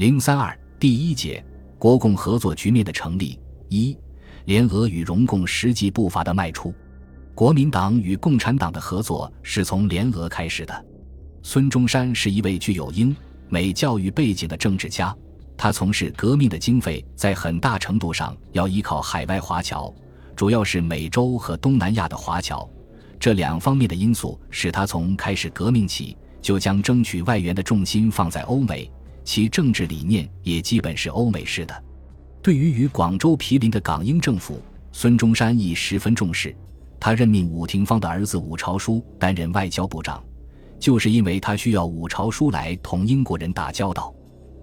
零三二第一节国共合作局面的成立一联俄与荣共实际步伐的迈出，国民党与共产党的合作是从联俄开始的。孙中山是一位具有英美教育背景的政治家，他从事革命的经费在很大程度上要依靠海外华侨，主要是美洲和东南亚的华侨。这两方面的因素使他从开始革命起就将争取外援的重心放在欧美。其政治理念也基本是欧美式的。对于与广州毗邻的港英政府，孙中山亦十分重视。他任命伍廷芳的儿子伍朝枢担任外交部长，就是因为他需要伍朝枢来同英国人打交道。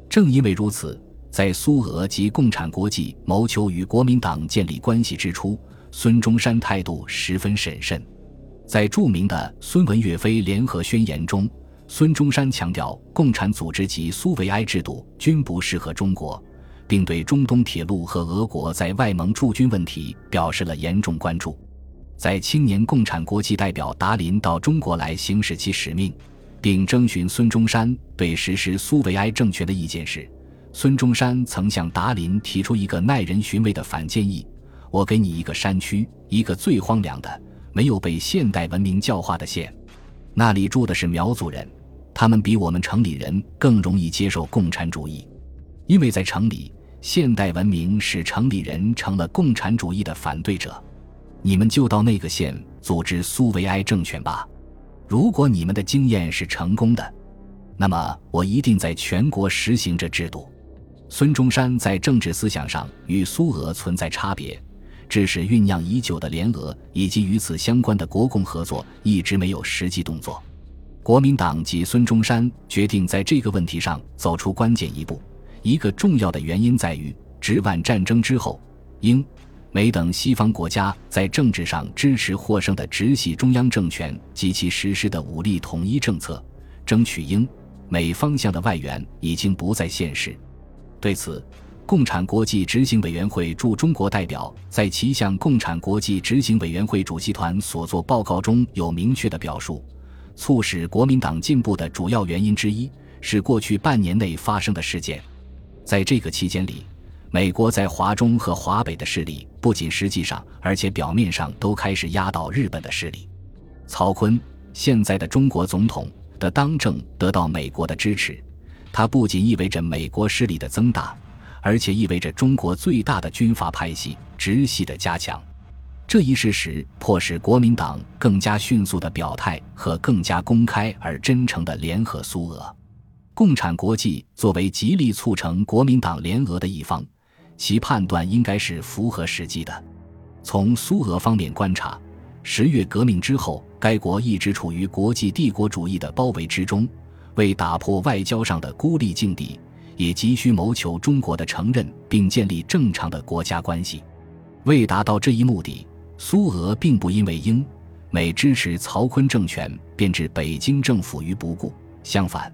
正因为如此，在苏俄及共产国际谋求与国民党建立关系之初，孙中山态度十分审慎。在著名的《孙文岳飞联合宣言》中。孙中山强调，共产组织及苏维埃制度均不适合中国，并对中东铁路和俄国在外蒙驻军问题表示了严重关注。在青年共产国际代表达林到中国来行使其使命，并征询孙中山对实施苏维埃政权的意见时，孙中山曾向达林提出一个耐人寻味的反建议：“我给你一个山区，一个最荒凉的、没有被现代文明教化的县，那里住的是苗族人。”他们比我们城里人更容易接受共产主义，因为在城里，现代文明使城里人成了共产主义的反对者。你们就到那个县组织苏维埃政权吧。如果你们的经验是成功的，那么我一定在全国实行这制度。孙中山在政治思想上与苏俄存在差别，致使酝酿已久的联俄以及与此相关的国共合作一直没有实际动作。国民党及孙中山决定在这个问题上走出关键一步。一个重要的原因在于，直皖战争之后，英、美等西方国家在政治上支持获胜的直系中央政权及其实施的武力统一政策，争取英、美方向的外援已经不再现实。对此，共产国际执行委员会驻中国代表在其向共产国际执行委员会主席团所作报告中有明确的表述。促使国民党进步的主要原因之一是过去半年内发生的事件。在这个期间里，美国在华中和华北的势力不仅实际上，而且表面上都开始压倒日本的势力。曹锟现在的中国总统的当政得到美国的支持，它不仅意味着美国势力的增大，而且意味着中国最大的军阀派系直系的加强。这一事实迫使国民党更加迅速的表态和更加公开而真诚的联合苏俄。共产国际作为极力促成国民党联俄的一方，其判断应该是符合实际的。从苏俄方面观察，十月革命之后，该国一直处于国际帝国主义的包围之中，为打破外交上的孤立境地，也急需谋求中国的承认并建立正常的国家关系。为达到这一目的，苏俄并不因为英美支持曹锟政权便置北京政府于不顾，相反，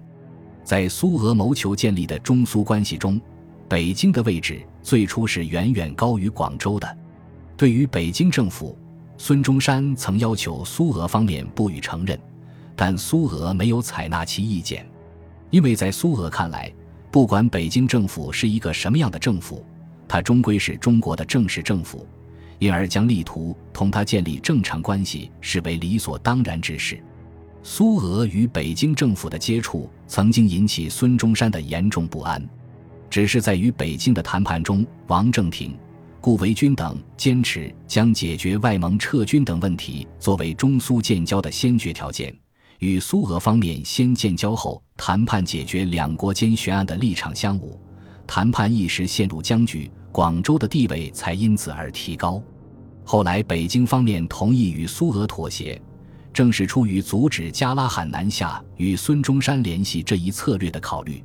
在苏俄谋求建立的中苏关系中，北京的位置最初是远远高于广州的。对于北京政府，孙中山曾要求苏俄方面不予承认，但苏俄没有采纳其意见，因为在苏俄看来，不管北京政府是一个什么样的政府，它终归是中国的正式政府。因而将力图同它建立正常关系视为理所当然之事。苏俄与北京政府的接触曾经引起孙中山的严重不安，只是在与北京的谈判中，王正廷、顾维钧等坚持将解决外蒙撤军等问题作为中苏建交的先决条件，与苏俄方面先建交后谈判解决两国间悬案的立场相符，谈判一时陷入僵局。广州的地位才因此而提高。后来，北京方面同意与苏俄妥协，正是出于阻止加拉罕南下与孙中山联系这一策略的考虑。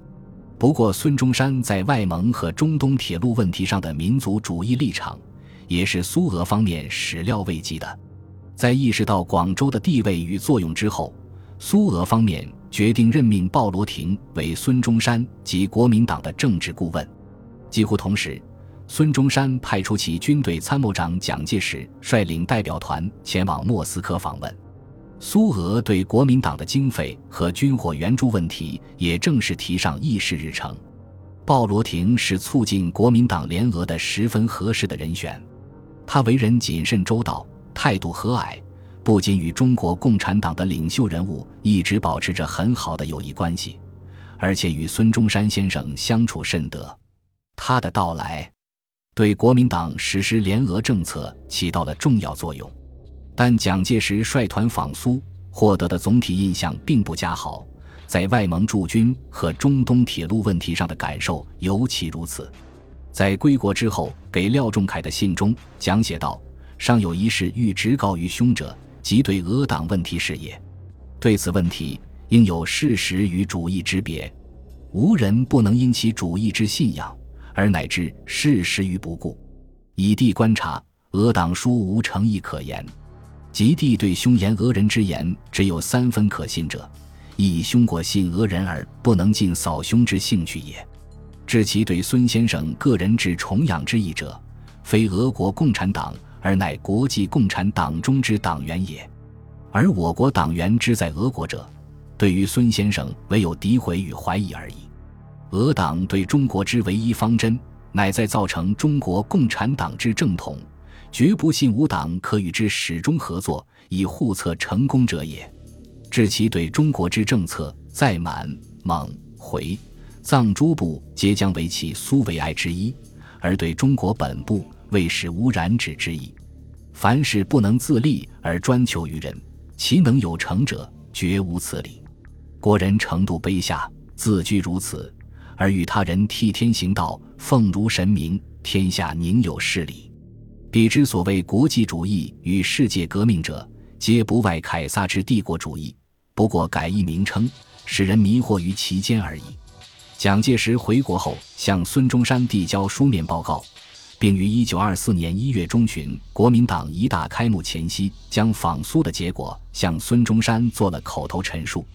不过，孙中山在外蒙和中东铁路问题上的民族主义立场，也是苏俄方面始料未及的。在意识到广州的地位与作用之后，苏俄方面决定任命鲍罗廷为孙中山及国民党的政治顾问。几乎同时。孙中山派出其军队参谋长蒋介石率领代表团前往莫斯科访问。苏俄对国民党的经费和军火援助问题也正式提上议事日程。鲍罗廷是促进国民党联俄的十分合适的人选。他为人谨慎周到，态度和蔼，不仅与中国共产党的领袖人物一直保持着很好的友谊关系，而且与孙中山先生相处甚得。他的到来，对国民党实施联俄政策起到了重要作用。但蒋介石率团访苏，获得的总体印象并不佳好。在外蒙驻军和中东铁路问题上的感受尤其如此。在归国之后，给廖仲恺的信中，蒋写道：“尚有一事欲直告于兄者，即对俄党问题是也。对此问题，应有事实与主义之别，无人不能因其主义之信仰，而乃至事实于不顾。以地观察，俄党殊无诚意可言。及地对兄言俄人之言，只有三分可信者。”以兄过信俄人而不能尽扫兄之兴趣也。至其对孙先生个人之崇仰之意者，非俄国共产党，而乃国际共产党中之党员也。而我国党员之在俄国者，对于孙先生唯有诋毁与怀疑而已。俄党对中国之唯一方针，乃在造成中国共产党之正统，绝不信吾党可与之始终合作，以互策成功者也。至其对中国之政策，在满、蒙、回、藏诸部皆将为其苏维埃之一，而对中国本部未使无染指之意。凡事不能自立而专求于人，其能有成者，绝无此理。国人程度卑下，自居如此，而与他人替天行道，奉如神明，天下宁有是理？彼之所谓国际主义与世界革命者，皆不外凯撒之帝国主义。不过改一名称，使人迷惑于其间而已。蒋介石回国后，向孙中山递交书面报告，并于一九二四年一月中旬国民党一大开幕前夕，将访苏的结果向孙中山做了口头陈述。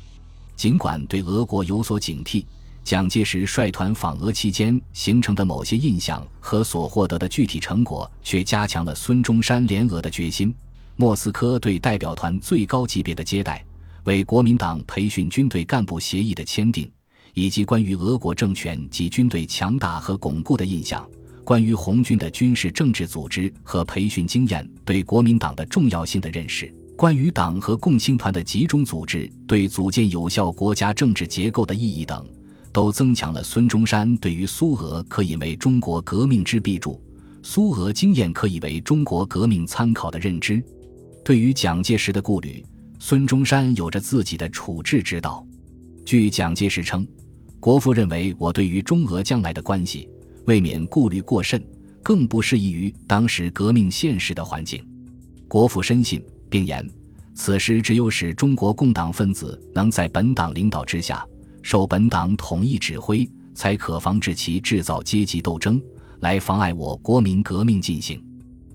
尽管对俄国有所警惕，蒋介石率团访俄期间形成的某些印象和所获得的具体成果，却加强了孙中山联俄的决心。莫斯科对代表团最高级别的接待。为国民党培训军队干部协议的签订，以及关于俄国政权及军队强大和巩固的印象，关于红军的军事政治组织和培训经验对国民党的重要性的认识，关于党和共青团的集中组织对组建有效国家政治结构的意义等，都增强了孙中山对于苏俄可以为中国革命之臂助，苏俄经验可以为中国革命参考的认知。对于蒋介石的顾虑。孙中山有着自己的处置之道。据蒋介石称，国父认为我对于中俄将来的关系，未免顾虑过甚，更不适宜于当时革命现实的环境。国父深信，并言，此时只有使中国共党分子能在本党领导之下，受本党统一指挥，才可防止其制造阶级斗争，来妨碍我国民革命进行。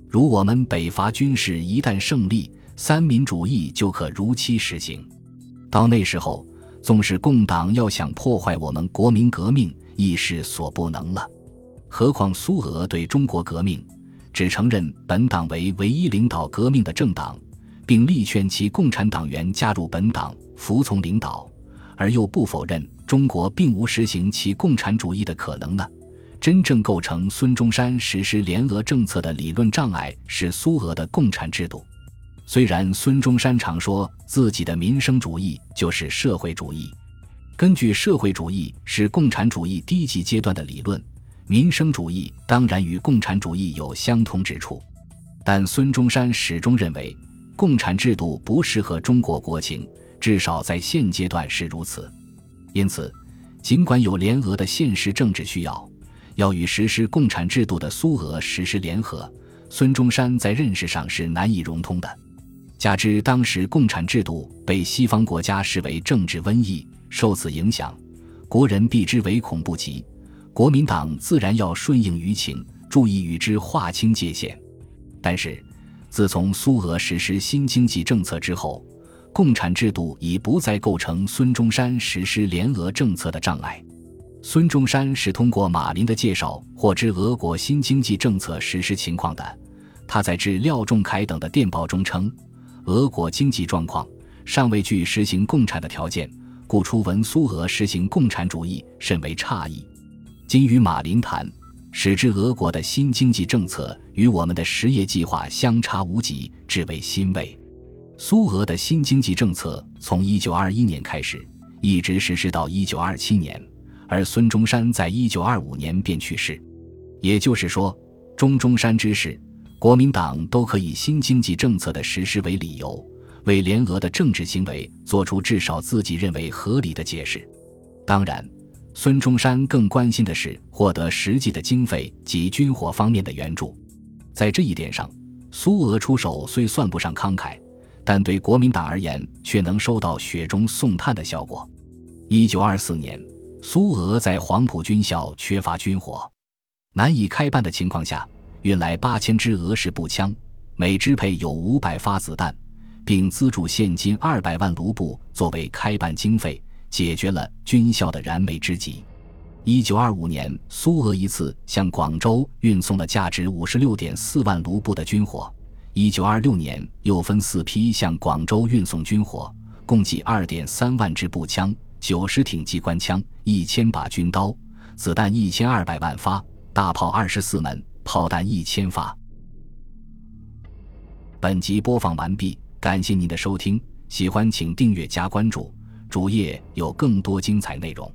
如我们北伐军事一旦胜利，三民主义就可如期实行，到那时候，纵使共党要想破坏我们国民革命，亦是所不能了。何况苏俄对中国革命，只承认本党为唯一领导革命的政党，并力劝其共产党员加入本党，服从领导，而又不否认中国并无实行其共产主义的可能呢？真正构成孙中山实施联俄政策的理论障碍，是苏俄的共产制度。虽然孙中山常说自己的民生主义就是社会主义，根据社会主义是共产主义低级阶段的理论，民生主义当然与共产主义有相通之处，但孙中山始终认为共产制度不适合中国国情，至少在现阶段是如此。因此，尽管有联俄的现实政治需要，要与实施共产制度的苏俄实施联合，孙中山在认识上是难以融通的。加之当时共产制度被西方国家视为政治瘟疫，受此影响，国人避之唯恐不及。国民党自然要顺应舆情，注意与之划清界限。但是，自从苏俄实施新经济政策之后，共产制度已不再构成孙中山实施联俄政策的障碍。孙中山是通过马林的介绍获知俄国新经济政策实施情况的。他在致廖仲恺等的电报中称。俄国经济状况尚未具实行共产的条件，故初闻苏俄实行共产主义，甚为诧异。今与马林谈，使之俄国的新经济政策与我们的实业计划相差无几，至为欣慰。苏俄的新经济政策从1921年开始，一直实施到1927年，而孙中山在1925年便去世。也就是说，钟中山之事，国民党都可以新经济政策的实施为理由，为联俄的政治行为做出至少自己认为合理的解释。当然，孙中山更关心的是获得实际的经费及军火方面的援助。在这一点上，苏俄出手虽算不上慷慨。但对国民党而言，却能收到雪中送炭的效果。一九二四年，苏俄在黄埔军校缺乏军火，难以开办的情况下，运来八千支俄式步枪，每支配有五百发子弹，并资助现金二百万卢布作为开办经费，解决了军校的燃眉之急。一九二五年，苏俄一次向广州运送了价值五十六点四万卢布的军火。一九二六年，又分四批向广州运送军火，共计二点三万支步枪、九十挺机关枪、一千把军刀、子弹一千二百万发、大炮二十四门、炮弹一千发。本集播放完毕，感谢您的收听，喜欢请订阅加关注，主页有更多精彩内容。